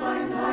my life.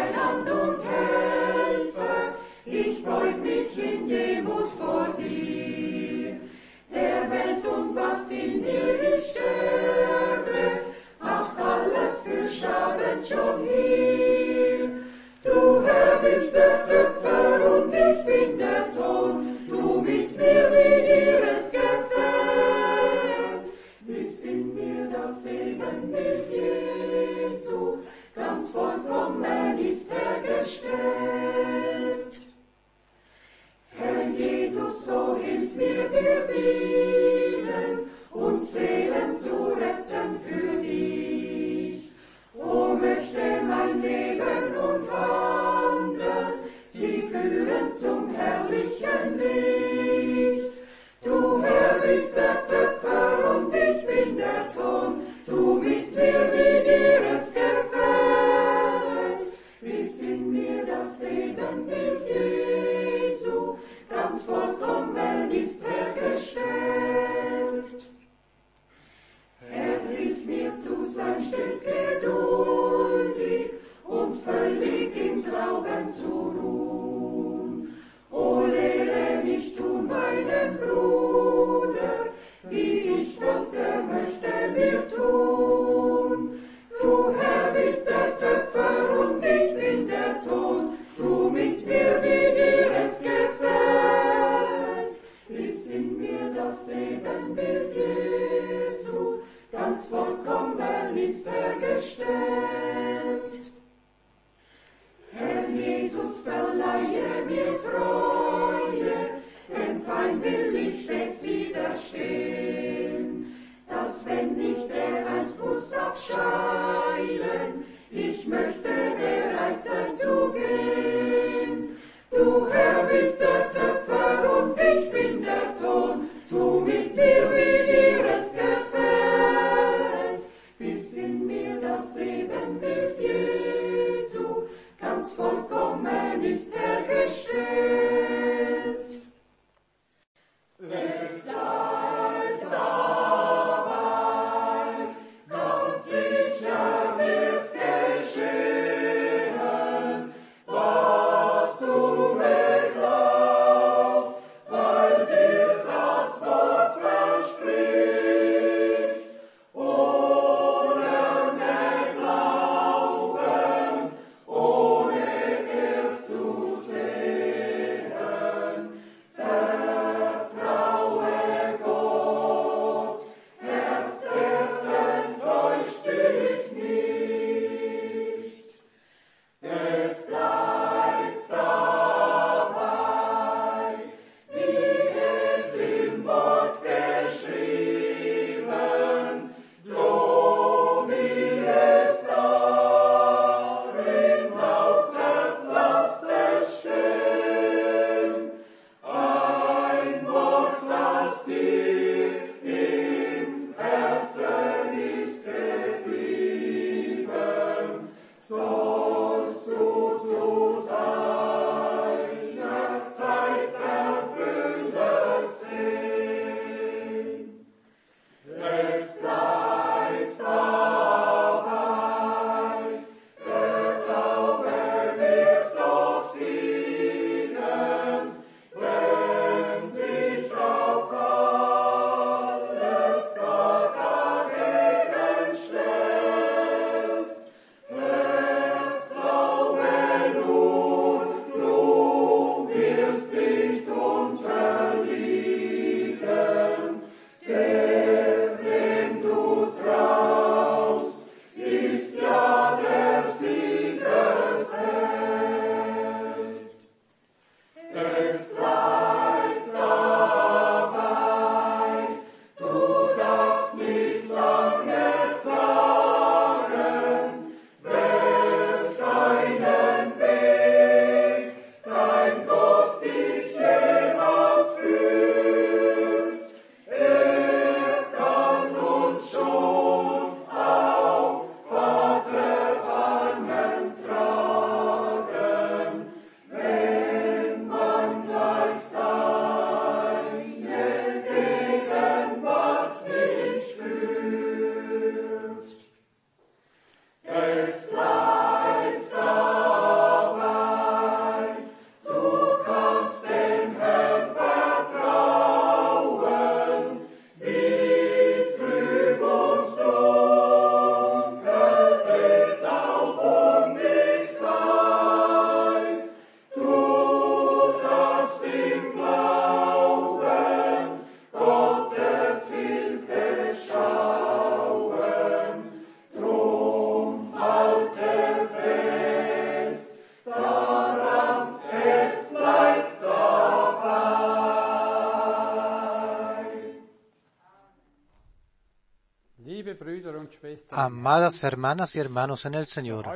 Amadas hermanas y hermanos en el Señor,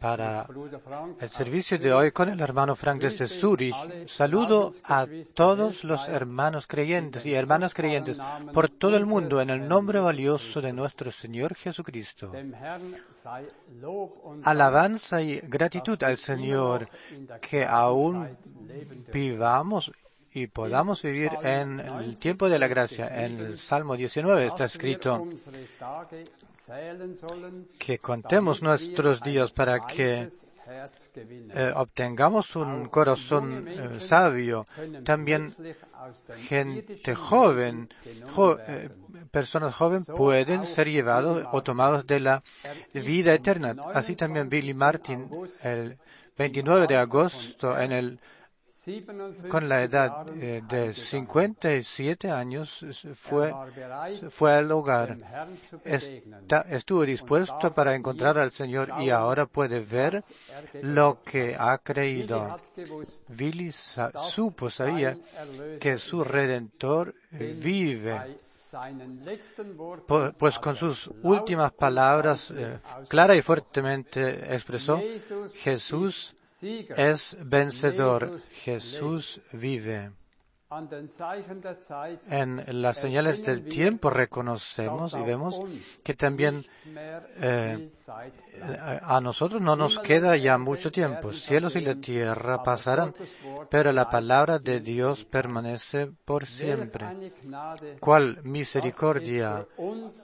para el servicio de hoy con el hermano Frank desde Zurich, saludo a todos los hermanos creyentes y hermanas creyentes por todo el mundo en el nombre valioso de nuestro Señor Jesucristo. Alabanza y gratitud al Señor que aún vivamos y podamos vivir en el tiempo de la gracia. En el Salmo 19 está escrito que contemos nuestros días para que eh, obtengamos un corazón eh, sabio. También gente joven, jo- eh, personas jóvenes pueden ser llevados o tomados de la vida eterna. Así también Billy Martin, el 29 de agosto, en el con la edad eh, de 57 años fue, fue al hogar. Está- estuvo dispuesto para encontrar al Señor y ahora puede ver lo que ha creído. Billy supo, sabía que su Redentor eh, vive. Pues con sus últimas palabras, eh, clara y fuertemente expresó, Jesús es vencedor, Jesús vive. En las señales del tiempo reconocemos y vemos que también eh, a nosotros no nos queda ya mucho tiempo. Cielos y la tierra pasarán, pero la palabra de Dios permanece por siempre. ¿Cuál misericordia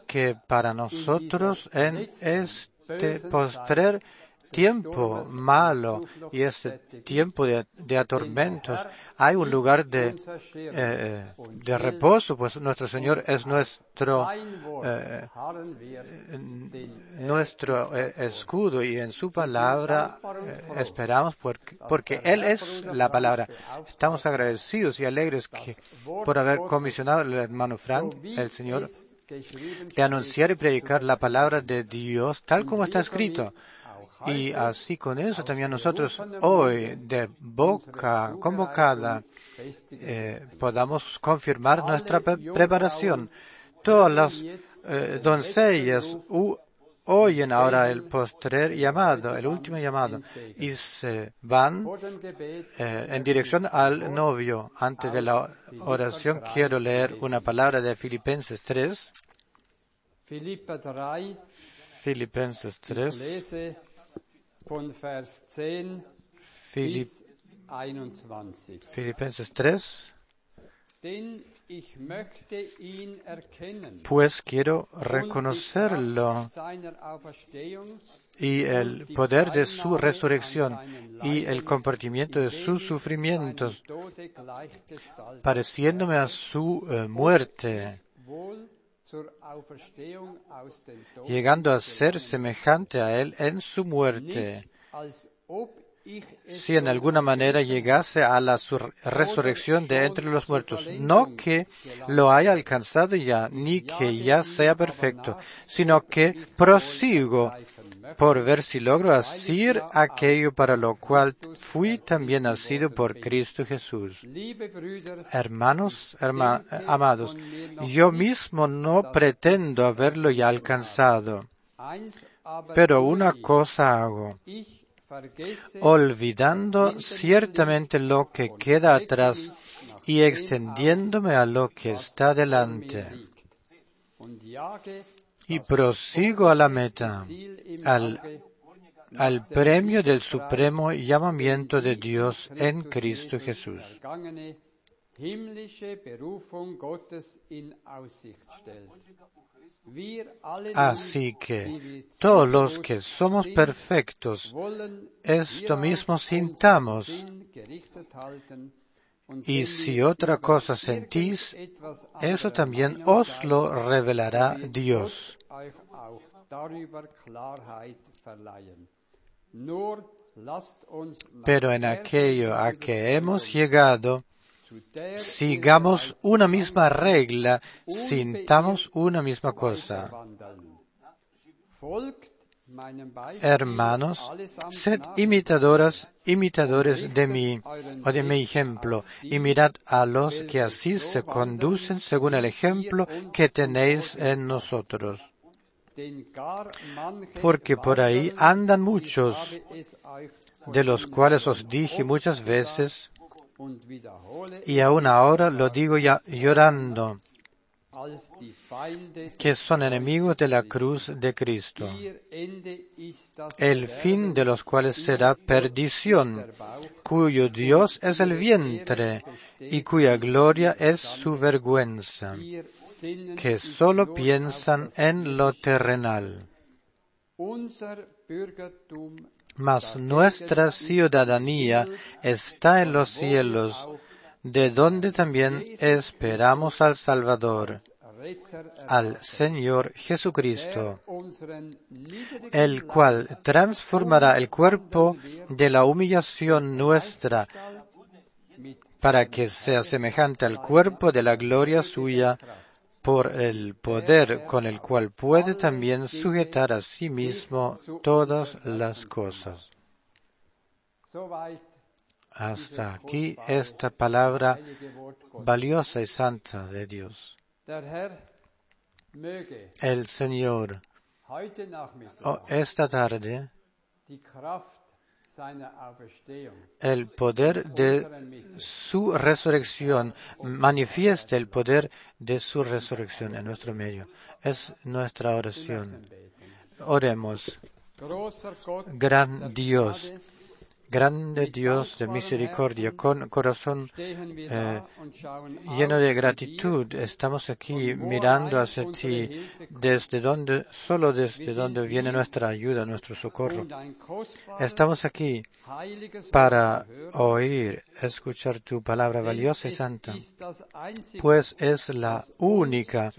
que para nosotros en este postrer tiempo malo y este tiempo de, atormentos hay un lugar de, eh, de reposo, pues nuestro Señor es nuestro eh, eh, escudo y en su palabra esperamos porque, Él es la palabra. Estamos agradecidos y alegres por haber comisionado al hermano Frank, el Señor, de anunciar y predicar la palabra de Dios tal como está escrito. Y así con eso también nosotros hoy de boca convocada eh, podamos confirmar nuestra pre- preparación. Todas las eh, doncellas oyen ahora el postrer llamado, el último llamado, y se van eh, en dirección al novio. Antes de la oración quiero leer una palabra de Filipenses 3. Philippa 3, Filipenses ich 3. Von Vers 10 Filip- bis 21. Filipenses 3. Denn ich möchte ihn erkennen. Pues quiero reconocerlo y el poder de su resurrección y el compartimiento de sus sufrimientos, pareciéndome a su eh, muerte, llegando a ser semejante a él en su muerte, si en alguna manera llegase a la sur- resurrección de entre los muertos. No que lo haya alcanzado ya, ni que ya sea perfecto, sino que prosigo por ver si logro asir aquello para lo cual fui también nacido por Cristo Jesús. Hermanos, herma- amados, yo mismo no pretendo haberlo ya alcanzado, pero una cosa hago, olvidando ciertamente lo que queda atrás y extendiéndome a lo que está delante, y prosigo a la meta, al, al premio del supremo llamamiento de Dios en Cristo Jesús. Así que todos los que somos perfectos, esto mismo sintamos. Y si otra cosa sentís, eso también os lo revelará Dios. Euch auch darüber Klarheit verleihen. Pero en aquello a que hemos llegado, sigamos una misma regla, sintamos una misma cosa. Hermanos, sed imitadoras, imitadores de mí o de mi ejemplo, y mirad a los que así se conducen según el ejemplo que tenéis en nosotros. Porque por ahí andan muchos, de los cuales os dije muchas veces, y aún ahora lo digo ya llorando, que son enemigos de la cruz de Cristo, el fin de los cuales será perdición, cuyo Dios es el vientre y cuya gloria es su vergüenza, que solo piensan en lo terrenal. Mas nuestra ciudadanía está en los cielos, de donde también esperamos al Salvador, al Señor Jesucristo, el cual transformará el cuerpo de la humillación nuestra para que sea semejante al cuerpo de la gloria suya por el poder con el cual puede también sujetar a sí mismo todas las cosas. Hasta aquí esta palabra valiosa y santa de Dios. El Señor oh, esta tarde el poder de su resurrección, manifieste el poder de su resurrección en nuestro medio. Es nuestra oración. Oremos. Gran Dios, grande Dios de misericordia, con corazón eh, lleno de gratitud, estamos aquí mirando hacia ti, desde donde, solo desde donde viene nuestra ayuda, nuestro socorro. Estamos aquí para oír, escuchar tu palabra valiosa y santa, pues es la única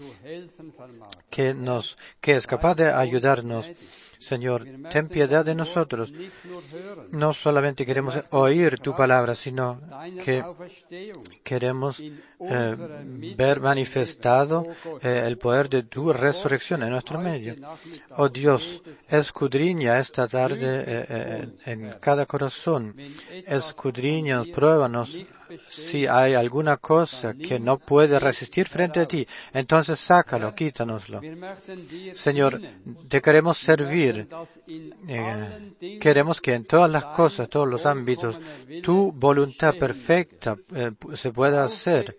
que nos, que es capaz de ayudarnos Señor, ten piedad de nosotros. No solamente queremos oír tu palabra, sino que queremos eh, ver manifestado eh, el poder de tu resurrección en nuestro medio. Oh Dios, escudriña esta tarde eh, en cada corazón. Escudriña, pruébanos si hay alguna cosa que no puede resistir frente a ti, entonces sácalo, quítanoslo. Señor, te queremos servir. Eh, queremos que en todas las cosas, todos los ámbitos, tu voluntad perfecta eh, se pueda hacer.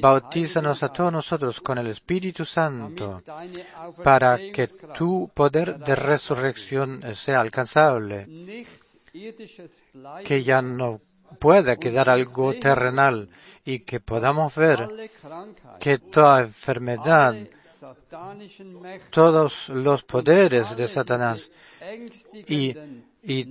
Bautízanos a todos nosotros con el Espíritu Santo para que tu poder de resurrección sea alcanzable, que ya no pueda quedar algo terrenal y que podamos ver que toda enfermedad, todos los poderes de Satanás y, y,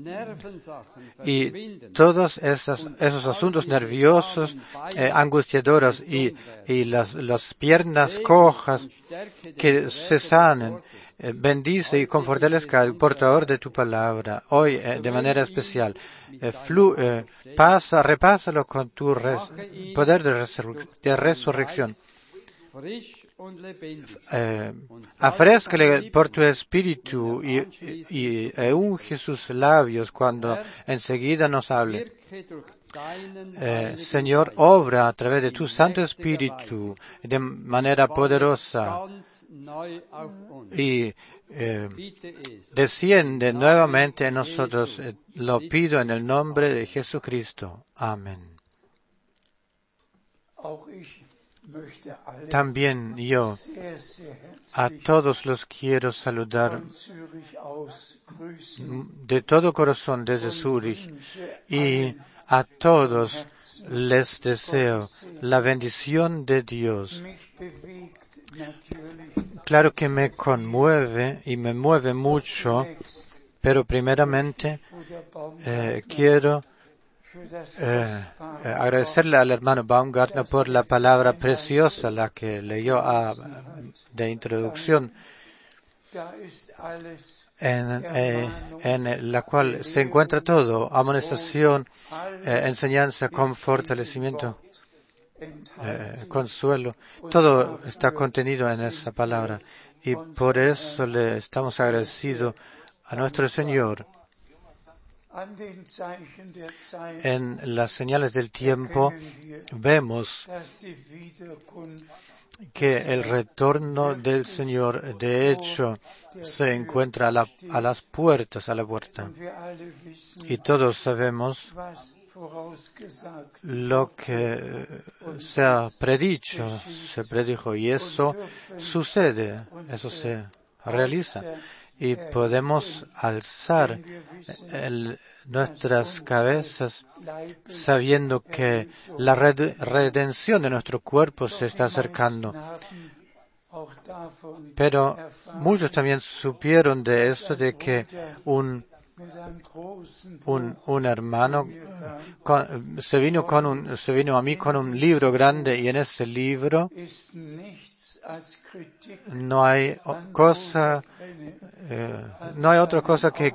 todos esos, esos asuntos nerviosos, eh, angustiadores y, y las, las piernas cojas que se sanen bendice y confortalezca al portador de tu palabra hoy eh, de manera especial. Eh, flu, pasa, repásalo con tu poder de, resurrección. afrescale por tu espíritu y, y, y unge sus labios cuando enseguida nos hable. Señor, obra a través de tu Santo Espíritu de manera poderosa y eh, desciende nuevamente en nosotros. Eh, lo pido en el nombre de Jesucristo. Amén. También yo a todos los quiero saludar de todo corazón desde Zurich y a todos les deseo la bendición de Dios. Claro que me conmueve y me mueve mucho, pero primeramente eh, quiero eh, agradecerle al hermano Baumgartner por la palabra preciosa, la que leyó de introducción, en, eh, en, la cual se encuentra todo, amonestación, enseñanza, con fortalecimiento eh, consuelo. Todo está contenido en esa palabra y por eso le estamos agradecidos a nuestro Señor. En las señales del tiempo vemos que el retorno del Señor de hecho se encuentra a, la- a las puertas, a la puerta. Y todos sabemos lo que se ha predicho, se predijo y eso sucede, eso se realiza. Y podemos alzar el- nuestras cabezas sabiendo que la red- redención de nuestro cuerpo se está acercando. Pero muchos también supieron de esto, de que un, un, un hermano con- se vino con un, se vino a mí con un libro grande y en ese libro no hay cosa, eh, no hay otra cosa que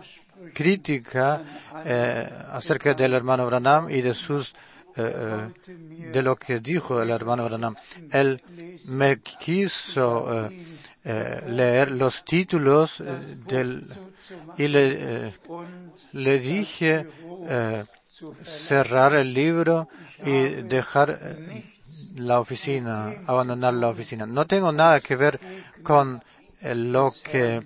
crítica eh, acerca del hermano Branham y de sus eh, de lo que dijo el hermano Branham. Él me quiso leer los títulos del y le, le dije cerrar el libro y dejar la oficina, abandonar la oficina. No tengo nada que ver con eh, lo que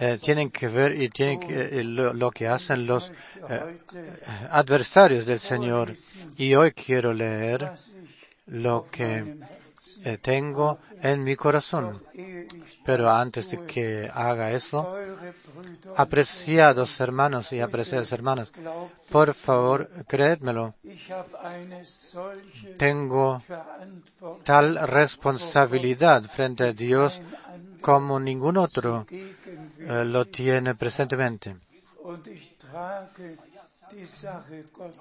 eh, tienen que ver y tienen eh, lo, que hacen los adversarios del Señor. Y hoy quiero leer lo que tengo en mi corazón. Pero antes de que haga eso, apreciados hermanos y apreciadas hermanas, por favor, solche tengo tal responsabilidad frente a Dios como ningún otro eh, lo tiene presentemente.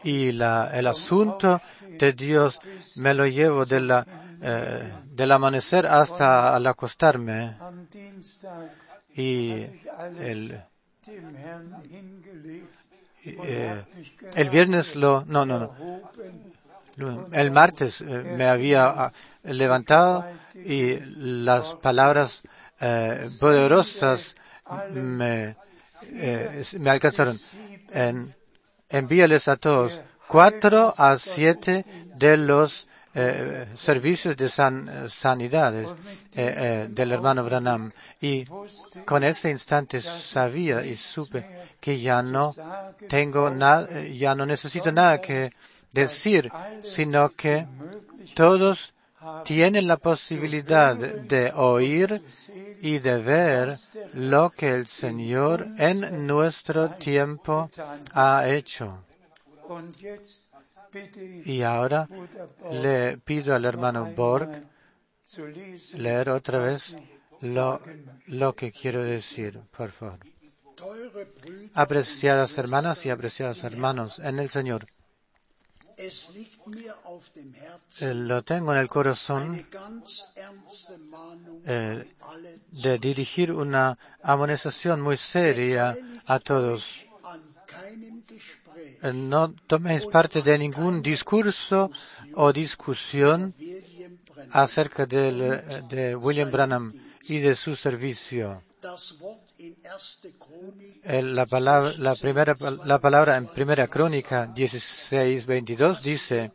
Y la- el asunto de Dios me lo llevo de la, eh, del amanecer hasta al acostarme. Y el, eh, el viernes lo, no, no, no. El martes eh, me había ah, levantado y las palabras poderosas me, me alcanzaron. En, envíales a todos cuatro a siete de los eh, servicios de san- sanidades eh, eh, del hermano Branham. Y con ese instante sabía y supe que ya no tengo nada, ya no necesito nada que decir, sino que todos tienen la posibilidad de oír y de ver lo que el Señor en nuestro tiempo ha hecho. Y ahora le pido al hermano Borg leer otra vez lo, lo que quiero decir, por favor. Apreciadas hermanas y apreciados hermanos en el Señor, lo tengo en el corazón eh, de dirigir una amonestación muy seria a todos. Eh, No toméis parte de ningún discurso o discusión acerca del, eh, de William Branham y de su servicio. Das Wort in 1. Chronik El- la, palabra, la, primera, la palabra en Primera Crónica 16, 22 dice,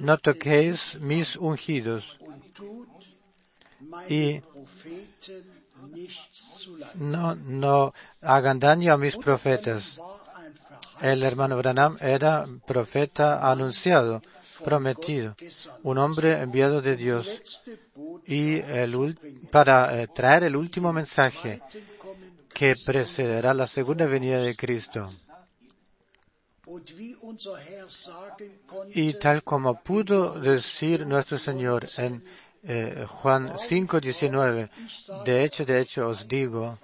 no toquéis mis ungidos y no, no hagan daño a mis profetas. El hermano Branham era profeta anunciado, prometido, un hombre enviado de Dios y el para eh, traer el último mensaje que precederá la segunda venida de Cristo. Y tal como pudo decir nuestro Señor en eh, Juan 5:19, de hecho, de hecho os digo,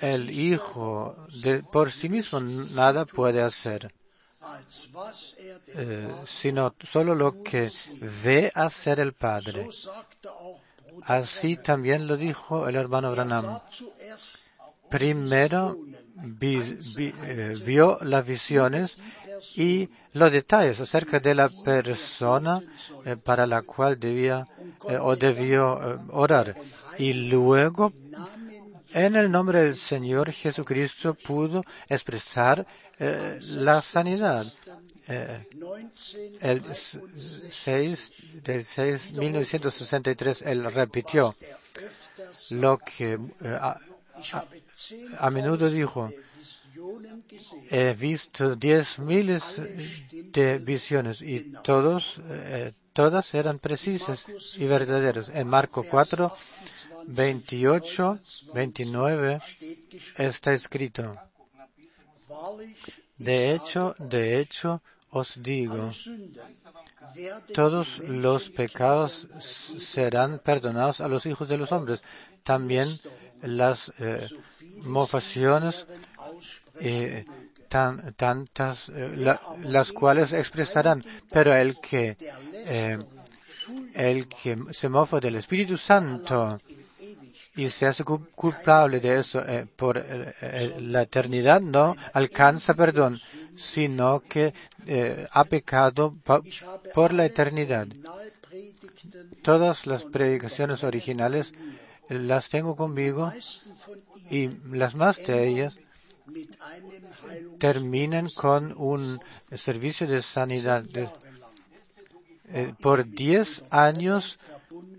el Hijo de, por sí mismo nada puede hacer, eh, Vater sino solo lo que ve hacer el Padre. Así también lo dijo el hermano Branham. Primero vi- vi- eh, vio las visiones y los detalles acerca de la persona eh, para la cual debía eh, o debió eh, orar. Y luego, en el nombre del Señor Jesucristo, pudo expresar eh, la sanidad. eh, 19, el 6 del 6, 1963, él repitió lo que eh, a, a menudo dijo, he visto diez miles de visiones y todos, eh, todas eran precisas y verdaderas. En Marco 4, 28, 29 steht geschrieben, está escrito, de hecho, de hecho, os digo, todos los pecados serán perdonados a los hijos de los hombres. También las eh, mofaciones, eh, tan- tantas, eh, la- las cuales expresarán, pero el que, el que se mofa del Espíritu Santo y se hace cu- culpable de eso eh, por eh, eh, la eternidad no alcanza perdón, sino que ha pecado por la eternidad. Todas las predicaciones originales las tengo conmigo y las más de ellas terminan con un servicio de sanidad. Por diez años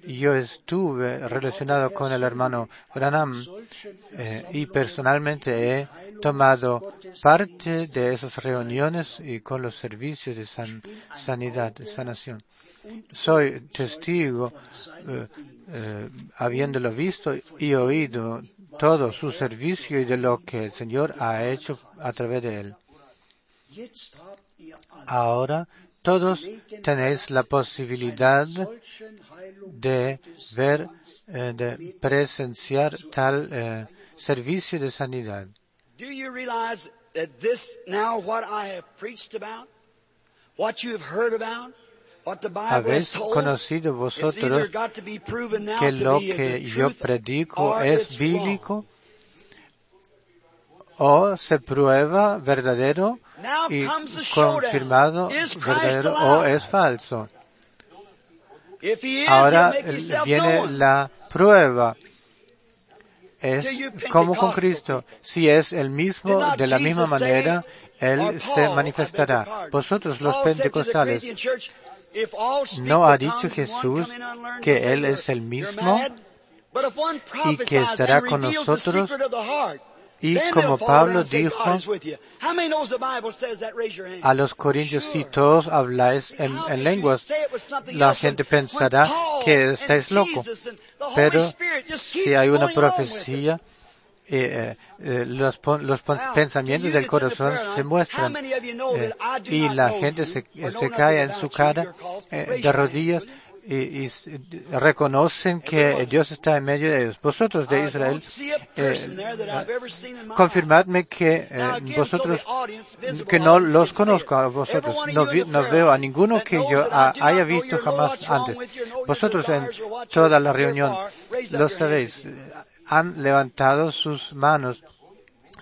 yo estuve relacionado con el hermano Branham eh, y personalmente he tomado parte de esas reuniones y con los servicios de san- sanidad, de sanación. Soy testigo, eh, eh, habiéndolo visto y oído todo su servicio y de lo que el Señor ha hecho a través de él. Ahora todos tenéis la posibilidad de ver, eh, de presenciar tal eh, servicio de sanidad. Habéis conocido vosotros que lo que yo predico es bíblico o se prueba verdadero y confirmado verdadero o es falso. Ahora viene la prueba. Es como con Cristo. Si es el mismo, de la misma manera, Él se manifestará. Vosotros los pentecostales, Corinthian church, "If all speak ¿no ha dicho Jesús que Él es el mismo y que estará con nosotros? Y como Pablo dijo a los corintios, si todos habláis en, lenguas, la gente pensará que estáis Holy Pero si hay una profecía, eh, eh, los, pon- los pensamientos del corazón se muestran eh, y la gente se, se cae en su cara eh, de rodillas? Y, y s- reconocen que Dios está en medio de ellos. Vosotros de I Israel, eh, confirmadme que eh, vosotros que no los conozco a vosotros, no, vi- veo a ninguno que yo haya visto jamás antes. Vosotros en toda la reunión lo sabéis, eh, han levantado sus manos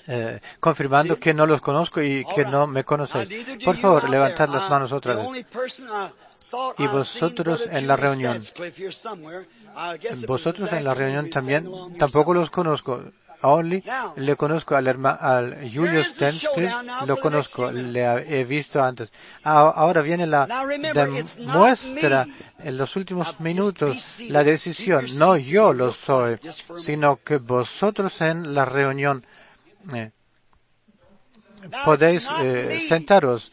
eh, confirmando que no los conozco y que no me conocéis. Por favor, levantad las manos otra vez. Y vosotros en la reunión. Vosotros en la reunión también tampoco los conozco. Only le conozco al hermano al Julio Stenstedt, lo conozco, le he visto antes. Ah, Ahora viene la demuestra en los últimos minutos la decisión. No yo lo soy, sino que vosotros en la reunión eh, podéis eh, sentaros.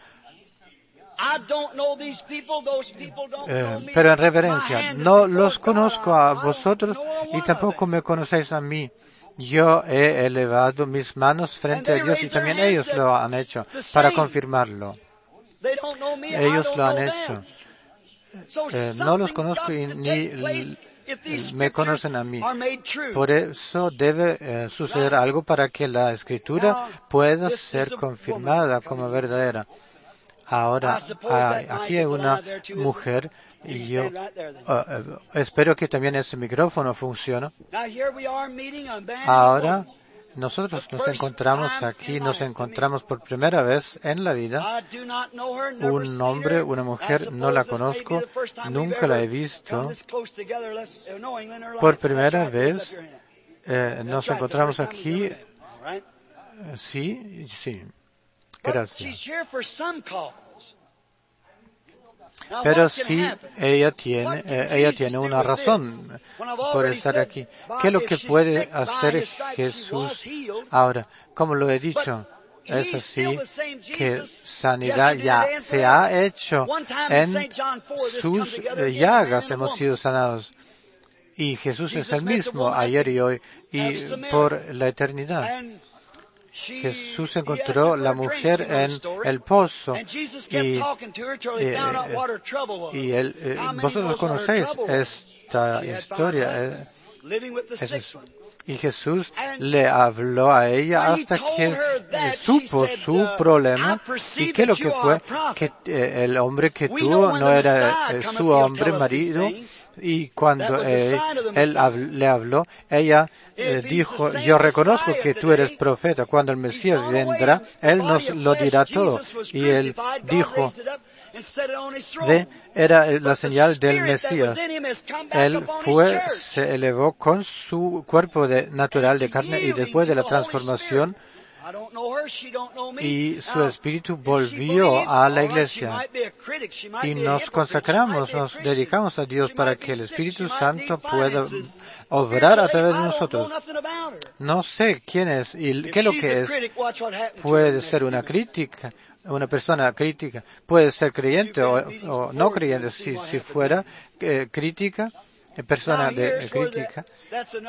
Eh, pero en reverencia, no los conozco a vosotros y tampoco me conocéis a mí. Yo he elevado mis manos frente a Dios y también ellos lo han hecho para confirmarlo. Ellos lo han hecho. Eh, no los conozco y ni me conocen a mí. Por eso debe eh, suceder algo para que la escritura pueda ser confirmada como verdadera. Ahora, ah, aquí hay una mujer y yo eh, espero que también ese micrófono funcione. Ahora, nosotros nos encontramos aquí, nos encontramos por primera vez en la vida. Un hombre, una mujer, no la conozco, nunca la he visto. Por primera vez eh, nos encontramos aquí. Sí, sí. Gracias. Now, Pero sí, happen? ella tiene, eh, ella tiene una razón por estar aquí. ¿Qué es lo que puede hacer Jesús ahora? Como lo he dicho, es así que sanidad ya se ha hecho en St. John 4, this come sus eh, llagas a hemos sido sanados. Y Jesús es el mismo ayer y hoy y por la eternidad. Jesús encontró la mujer en el pozo y, eh, eh, y él, eh, many vosotros conocéis esta historia. es- y Jesús le habló a ella hasta que supo su uh, problema "I perceive y que lo que fue que eh, el hombre que tuvo no era eh, su hombre marido. Y cuando eh, él le habló, ella eh, dijo, yo reconozco que tú eres profeta, cuando el Mesías vendrá, él nos lo dirá todo. Y él dijo, era eh, la señal del Mesías. Él fue, se elevó con su cuerpo de, natural de carne y después de la transformación I don't know her, she don't know me. y su espíritu volvió a la she iglesia. y nos a nos dedicamos a Dios para que el Espíritu Santo pueda obrar a través de nosotros. No sé quién es y qué es lo que es. Puede ser una crítica, una persona crítica. Puede ser creyente o, o no creyente. Si, si fuera eh, crítica, persona de crítica,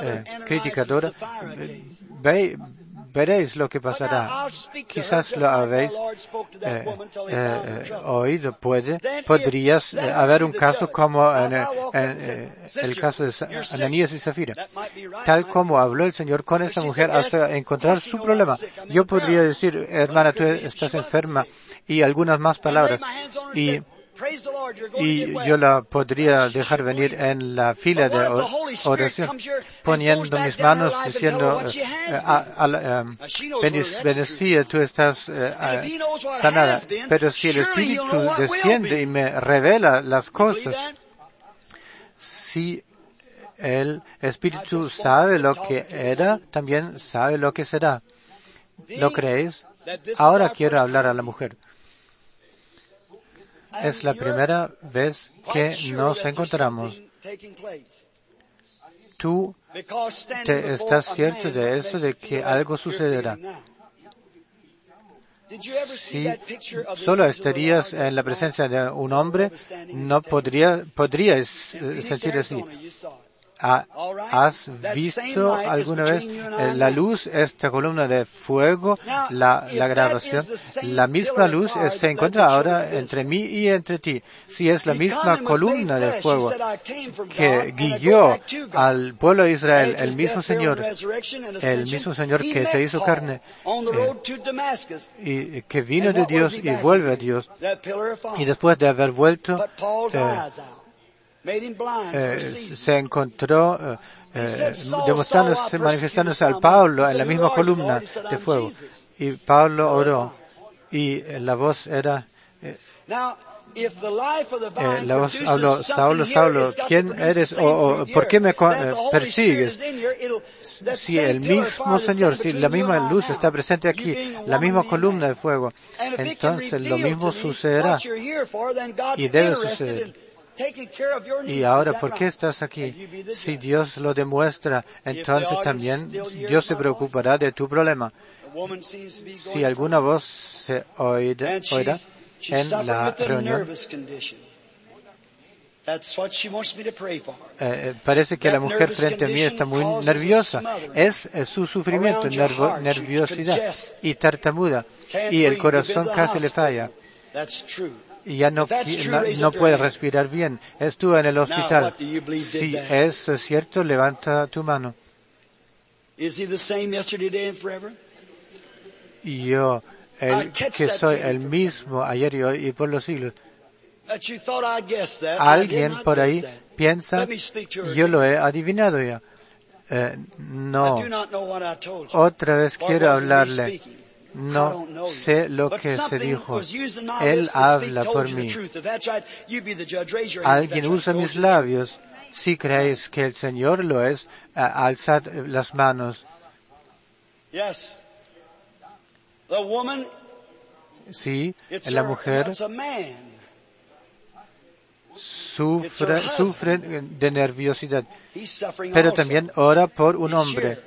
eh, criticadora, eh, case. ve- veréis lo que pasará. Quizás lo habéis eh, eh, eh, oído. Puede, podrías haber un caso como en, en, el "Sister, caso de Sa- you're sick," Ananías y Zafira. Tal como habló el Señor con esa mujer hasta "Yes, encontrar su problema. Yo prayer." podría decir, hermana, tú estás enferma y algunas más palabras. Y said, "Praise the Lord, you're going to y get well." yo la podría dejar venir en la fila de oración, poniendo mis manos diciendo, eh, been? a- a la, Now, she knows "Benic- whether that's bendecida, tú estás eh, eh, sanada. Pero si el Espíritu desciende y me revela las cosas, si el Espíritu sabe lo que era, también sabe lo que será. ¿Lo creéis? Ahora quiero hablar a la mujer. Es la primera vez que nos encontramos. Tú te estás cierto de make de que algo sucederá. Si solo estarías en la presencia de un hombre, no podría, podrías eh, sentir así. ¿Has visto alguna vez eh, la luz, esta columna de fuego, la, grabación? La misma luz eh, se encuentra ahora entre mí y entre ti. Si es la misma columna de fuego He said, "I came from God, que guió back to God." al pueblo de Israel, el mismo Señor, el mismo Señor que se hizo carne, eh, road to Damascus. y que vino de Dios y vuelve a? Dios. Y después de haber vuelto, eh, eh, se encontró eh, eh, said, "Saul, demostrándose, manifestándose al Pablo thou me." en la misma "Who are you, columna Lord?" He said, de "I'm fuego. Jesus." Y Pablo oró y eh, la voz era, eh, la voz habló, Saulo, Saulo, ¿quién eres o, por qué me eh, persigues? Si el mismo Señor, si la misma luz está presente aquí, la misma columna de fuego, entonces lo mismo sucederá. Y debe suceder. Y ahora, ¿por qué estás aquí? Si. Dios lo demuestra, entonces también Dios se preocupará de tu problema. Si alguna voz se oirá, en la reunión, eh, eh, parece que la mujer frente a mí está muy nerviosa. Es su sufrimiento, nervo- nerviosidad y tartamuda. Y el corazón casi le falla. Y ya no, no, no puede respirar bien. Estuvo en el hospital. Si eso es cierto, levanta tu mano. Y yo, el, que soy el mismo ayer y hoy y por los siglos. Alguien por ahí piensa, yo lo he adivinado ya. Eh, no, otra vez quiero hablarle. No sé lo que se dijo. Él habla por mí. Alguien usa mis labios. Si creéis que el Señor lo es, a- alzad las manos. Sí, la mujer sufre, sufren de nerviosidad. Pero también ora por un hombre.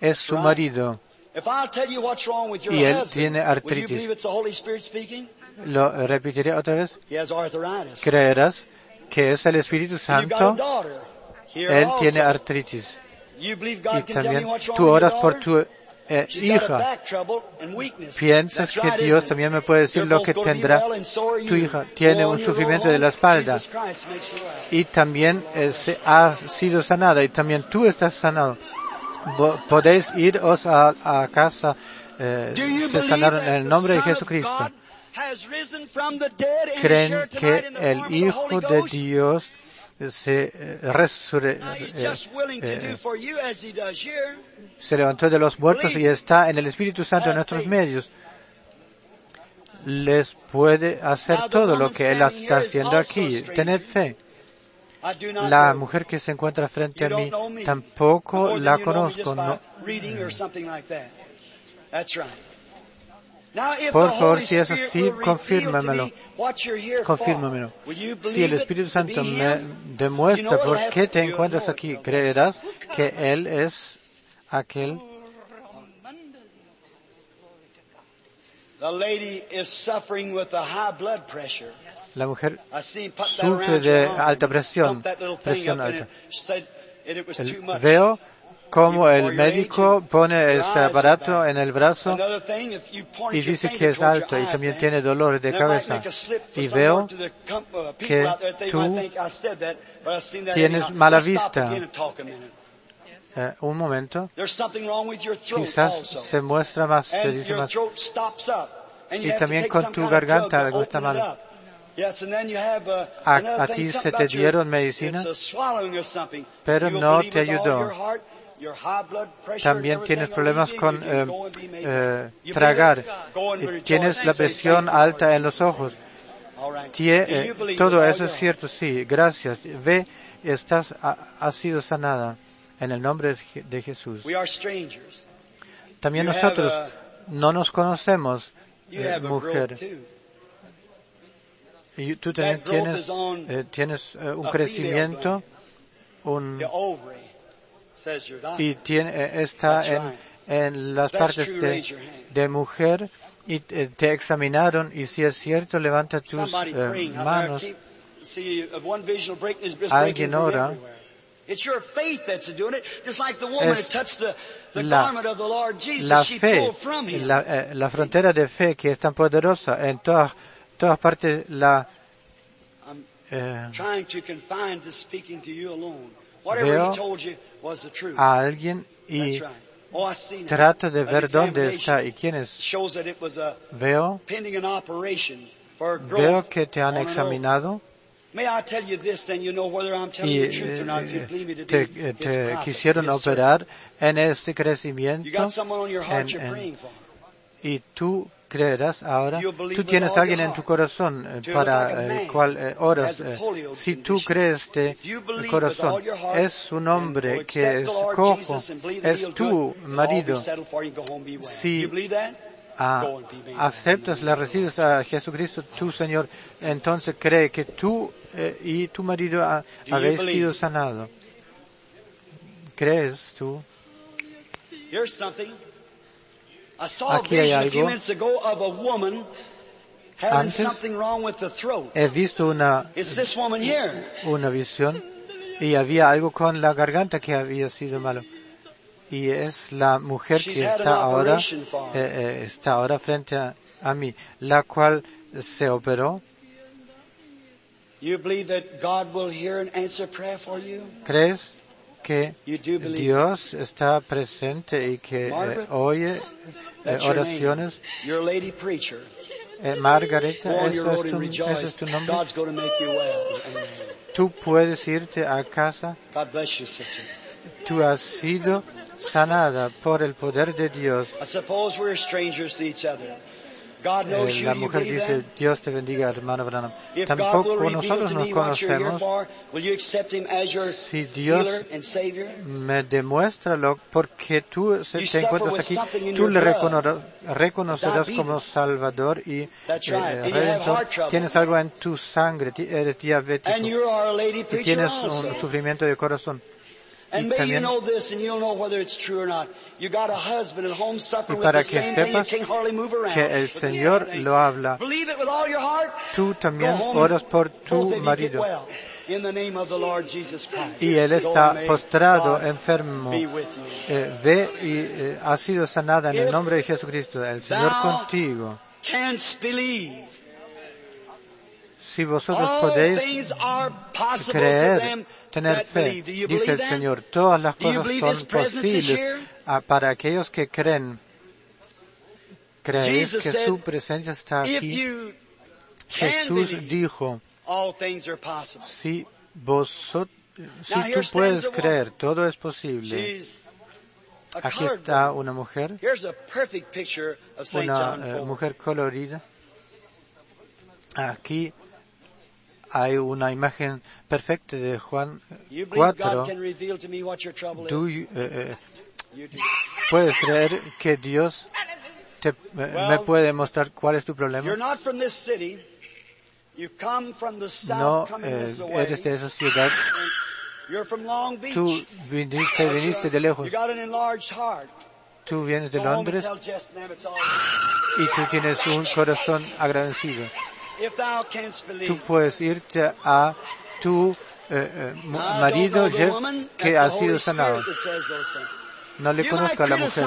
Es su marido. If I'll tell you what's wrong with your Y él tiene artritis. believe it's the Holy Spirit speaking? Lo repetiré otra vez. He has arthritis. ¿Creerás que es el Espíritu Santo? Él tiene artritis. Y también tú oras por tu eh, hija. Piensas que Dios también me puede decir lo que tendrá tu hija. Tiene un sufrimiento de la espalda. Y también eh, se ha sido sanada y también tú estás sanado. Podéis iros a, a casa, eh, se sanaron en el nombre de Jesucristo. Creen que el Hijo de? Dios se eh, he's eh, eh, se levantó de los muertos y está en el Espíritu Santo en nuestros medios. Les puede hacer todo lo que Él está haciendo aquí. Tened fe. La mujer que se encuentra frente a mí tampoco la conozco. No, Por favor, si es así, confírmamelo. confírmamelo. Si el Espíritu to Santo me demuestra por qué te encuentras aquí, creerás que Él es aquel. La mujer Sufre de alta presión, presión alta. el- veo cómo el médico pone are aparato en el brazo y dice que es alto y también eh, tiene dolores de cabeza. Y veo uh, que tú tienes mala vista. Eh, un momento, quizás se muestra más, se and dice más. Y también con tu garganta algo está mal. Up. Yes, and then you have, uh, A- ti se te dieron medicina, pero no te ayudó. También tienes everything problemas con eh, eh, tragar. Tienes la presión "Thank you, Lord alta en los ojos. Tie- eh, todo eso es cierto, sí. Gracias. Ve, estás, ha, has sido sanada en el nombre de Je- de Jesús. We are strangers. También nosotros no nos conocemos, mujer. Y tú growth tienes, eh, tienes eh, un crecimiento, un, y tiene, eh, está en, en las partes de, de mujer y te, te examinaron y si es cierto levanta tus eh, manos. Alguien ora. everywhere. It's your faith that's doing it. Just like the woman Es la- garment of the Lord Jesus, la fe, la, eh, la frontera de fe que es tan poderosa en todas, todas partes la I'm eh, trying to confine this speaking to you alone. Whatever Veo he told you was the truth. a alguien y. Oh, trato de ver dónde está y quién es. Veo, veo que te han examinado y eh, te, his te quisieron operar en este crecimiento got someone on your heart en- you're en- y tú creerás ahora, tú tienes a alguien en tu corazón eh, para a el cual eh, oras. a eh, Si tú crees de corazón, es un hombre que es cojo, es tu marido. Si- well. aceptas, la recibes a Jesucristo, tu Señor, entonces cree que tú eh, y tu marido ha- habéis sido sanados. ¿Crees tú? Aquí hay vision a few algo. minutes ago of a woman having Antes- something wrong with the throat. He visto una, It's this woman here. una visión y había algo con la garganta que había sido malo. Y es la mujer que está ahora, eh, eh, está ahora frente a, a mí, la cual se operó. You believe that God will hear and answer prayer for you? ¿Crees que Dios está presente y que eh, oye eh, oraciones? Eh, Margarita, ¿eso es, tu, rejoice. ¿eso es tu nombre? Tú puedes irte a casa. Tú has sido sanada por el poder de Dios. Eh, la mujer dice? Dios te bendiga, hermano Branham. Tampoco nosotros nos conocemos. Si Dios me demuéstralo porque tú te encuentras aquí, tú le recono- reconocerás como. Salvador y eh, have Redentor. Tienes algo en tu sangre, eres diabético y tienes un sufrimiento de corazón. And y maybe you también- know this and you don't know whether it's true or not. You got a husband at home Y suffering with para the que same thing. You sepas can't hardly move around. que el Señor lo habla. Believe it with all your heart. Tú también oras por tu marido. well. In the name of the Lord Jesus Christ. Y él está postrado, enfermo. be with you. Eh, ve y eh, ha sido sanada en el nombre de Jesucristo. El Señor contigo. Si vosotros podéis things are possible to creer, tener fe. Dice el? Señor, todas las cosas son posibles para aquellos que creen. ¿Creéis que su presencia está aquí? Jesús dijo, si vosotros, si tú puedes creer, todo es posible. Aquí está una mujer, una eh, 4. mujer colorida. Aquí hay una imagen perfecta de Juan You believe God 4. can reveal to me what your trouble Tú eh, eh, puedes creer que Dios te, me- me puede mostrar cuál es tu You're problema. not from this city. You come from the south, No eh, eres de esa ciudad. Tú viniste, viniste de lejos. You got an enlarged heart. Tú vienes de Londres y tú tienes un corazón agradecido. Tú puedes irte a tu eh, eh, marido Jeff que ha sido sanado. No le You conozco a la mujer,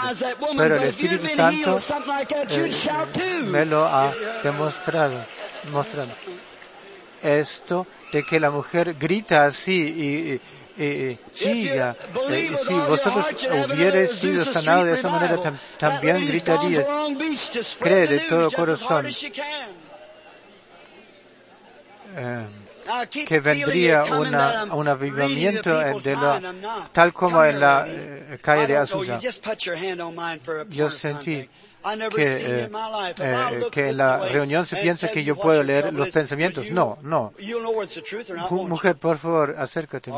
pero el Espíritu been Santo eh, me lo ha demostrado, mostrado. Esto de que la mujer grita así y, y- y chilla. si vosotros hubierais sido sanados de esa manera, tam- también gritarías. Cree de todo corazón. eh, que vendría una, un avivamiento de lo, tal como en la eh, calle de Azusa. Yo sentí que, eh, eh, que en la reunión se piensa que yo puedo leer los pensamientos. No, no. Mu- Mujer, por favor, acércate.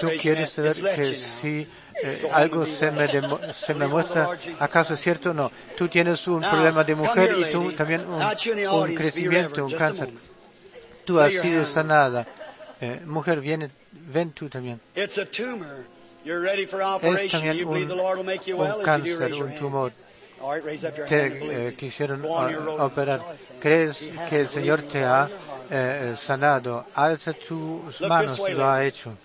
Tú quieres saber que si eh, algo se me, se me muestra, ¿acaso es cierto? No. Tú tienes un problema de mujer y tú también un, un crecimiento, un cáncer. Tú has sido sanada. Eh, mujer, viene, ven tú también. Es operation. también You believe the un, Lord will make you un cáncer, un tumor. Te eh, quisieron road. operar. ¿Crees que el Señor te ha eh, sanado? Alza tus manos, lo ha hecho.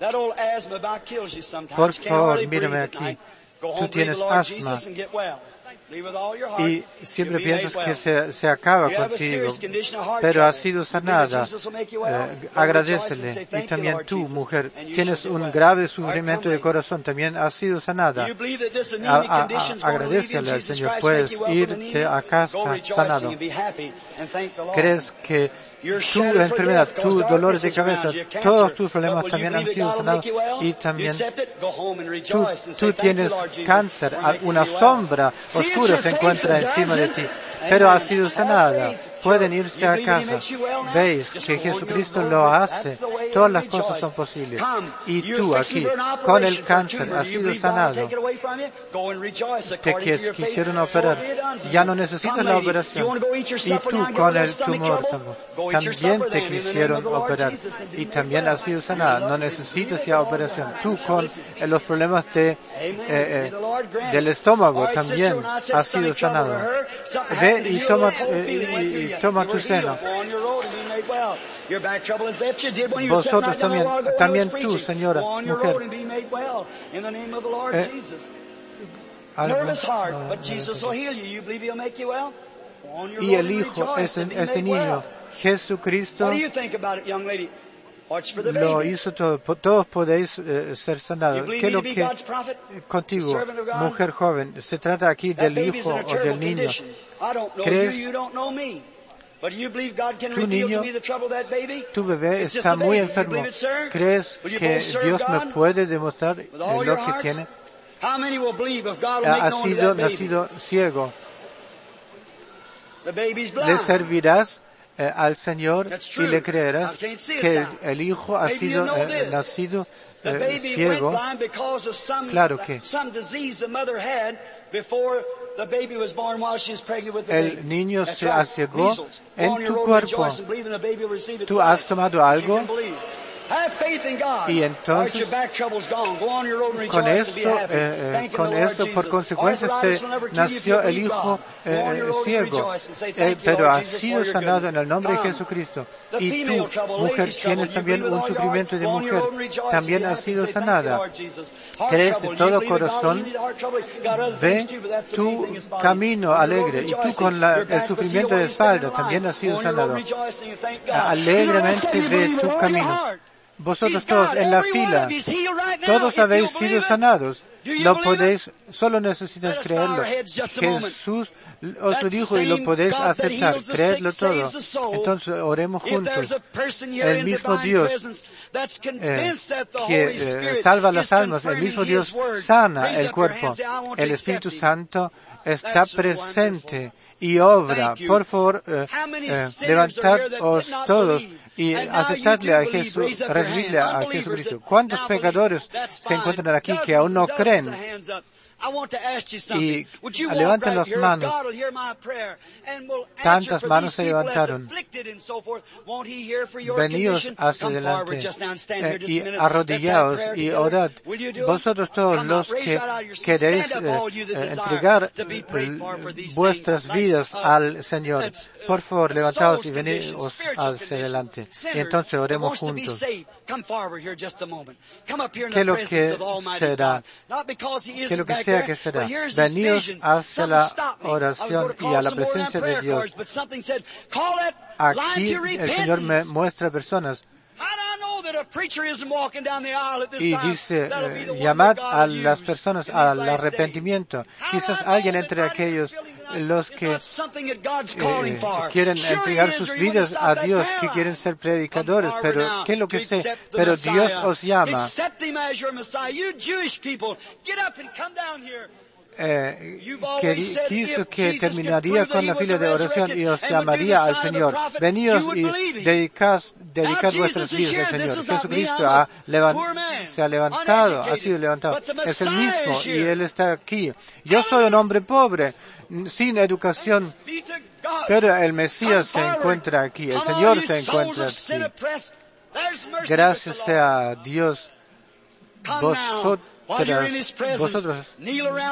That old asthma about kills you sometimes. Por favor, mírame aquí. Tú tienes asma. Y siempre piensas que se, se acaba a contigo, pero has sido believe that sanada. Eh, agradecele. Y "Thank you, también tú, Jesus," mujer, tienes un grave sufrimiento de corazón, también has sido sanada. A- a- you agradecele al Señor. Puedes irte a casa sanado. ¿Crees que tu enfermedad, tus dolores de cabeza, todos tus problemas también han sido sanados? Y también tú, tú "Thank you, tienes cáncer, una me well." sombra oscura se encuentra encima de ti. Pero ha sido sanada. Pueden irse a casa. Veis que Jesucristo lo hace. Todas las cosas son posibles. Y tú aquí, con el cáncer, has sido sanado. Te quisieron operar. Ya no necesitas la operación. Y tú con el tumor también. Te quisieron operar y también has sido sanada. No necesitas ya operación. Tú con eh, los problemas de, eh, eh, del estómago también has sido sanado. Ve y toma, eh, y- y toma tu seno. Vosotros también, también tú, señora, mujer. Eh, Y el Hijo, ese, ese niño. Jesucristo, lo hizo todo. Todos podéis eh, ser sanados. ¿Qué es lo que contigo, mujer joven? Se trata aquí del hijo o del niño. condition. I don't know you, ¿Crees? you don't know me. But you believe God can Tu niño? Tu bebé está muy enfermo. ¿Crees que Dios me puede demostrar eh, lo que tiene? Ha sido nacido ciego. Le servirás eh, al Señor y le creerás que el, hijo ha sido eh, nacido eh, ciego. Claro que- El niño se. Go en tu cuerpo. ¿Tú has tomado algo? Can believe. Have faith in God. Y entonces, Con eso, eh, eh, con eso, por consecuencia, se nació el hijo eh, ciego, Eh, "Thank you, pero ha sido sanado goodness." en el nombre de. Jesucristo. Y tú, mujer, tienes también un sufrimiento de mujer, también has sido Say, "Thank you, sanada. Lord Jesus." Heart Crees de todo corazón, Ve tu camino alegre y tú con la- el sufrimiento de espalda también has sido sanado. Alegremente ve tu camino. Vosotros todos en la fila, todos habéis sido sanados. Lo podéis, solo necesitas creerlo. Jesús os lo dijo y lo podéis aceptar. Creedlo todo. Entonces oremos juntos. El mismo Dios eh, que eh, salva las almas, el mismo Dios sana el cuerpo. hand and say, "I want to El Espíritu Him." Santo está presente y obra. Por favor, eh, eh, todos? e aceptarle a Jesus, recibirle a Jesus Cristo. Quantos pecadores se encontram aqui que aún no creen? Of hands up. I want to ask you Y levanten las manos. God will hear my prayer and will answer Tantas manos se levantaron. Veníos hacia adelante eh, y arrodillaos y orad. Vosotros todos los que queréis eh, eh, entregar these vuestras vidas Like, uh, al Señor. uh, Por favor, levantaos y venid hacia adelante. Y entonces oremos juntos. ¿Qué the lo que será? Que isn't lo que back sea que será. vision. hacia la oración y a la presencia de Dios. Aquí el Señor me muestra personas y dice, eh, llamad a las personas al arrepentimiento. Quizás alguien entre aquellos los que eh, quieren entregar sus vidas a Dios, que quieren ser predicadores, pero ¿qué es lo que sé? Pero Dios os llama. Eh, said quiso que terminaría con la fila de oración y os llamaría al Señor. Veníos y dedicad, dedicad vuestras vidas al Señor. Jesucristo ha se ha levantado, ha sido levantado. Es el mismo is y. Él está aquí. Yo soy un hombre pobre, sin educación, pero el Mesías se encuentra aquí, el Señor se encuentra aquí. Gracias sea a Dios. Come presence, vosotros,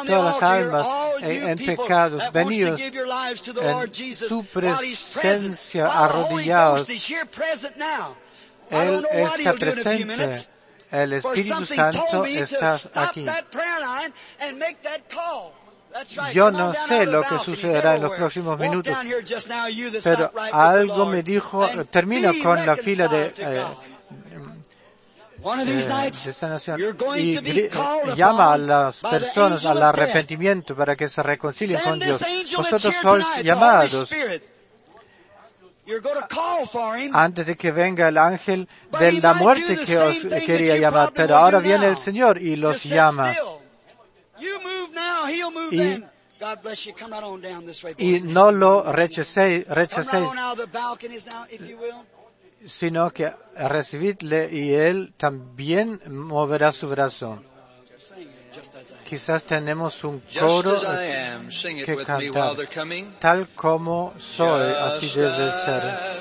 todas las almas en people pecados, the en su presencia, arrodillados. Él está presente. El Espíritu Santo está aquí. Yo no sé lo que sucederá en los próximos minutos, pero algo me dijo, termino con la fila de, eh, eh, de sanación you're going y llama a las personas al arrepentimiento para que se reconcilien con Dios. Vosotros sois llamados Spirit, you're going to call for him. antes de que venga el ángel de la muerte que os quería llamar, pero ahora viene now. el Señor y los llama. still. You move now, he'll move Y- then. God bless you. Come right on down this way. Y no lo rechacéis, rechacéis sino que recibidle y Él también moverá su brazo. Quizás tenemos un coro que cantar. Tal como soy, así debe ser.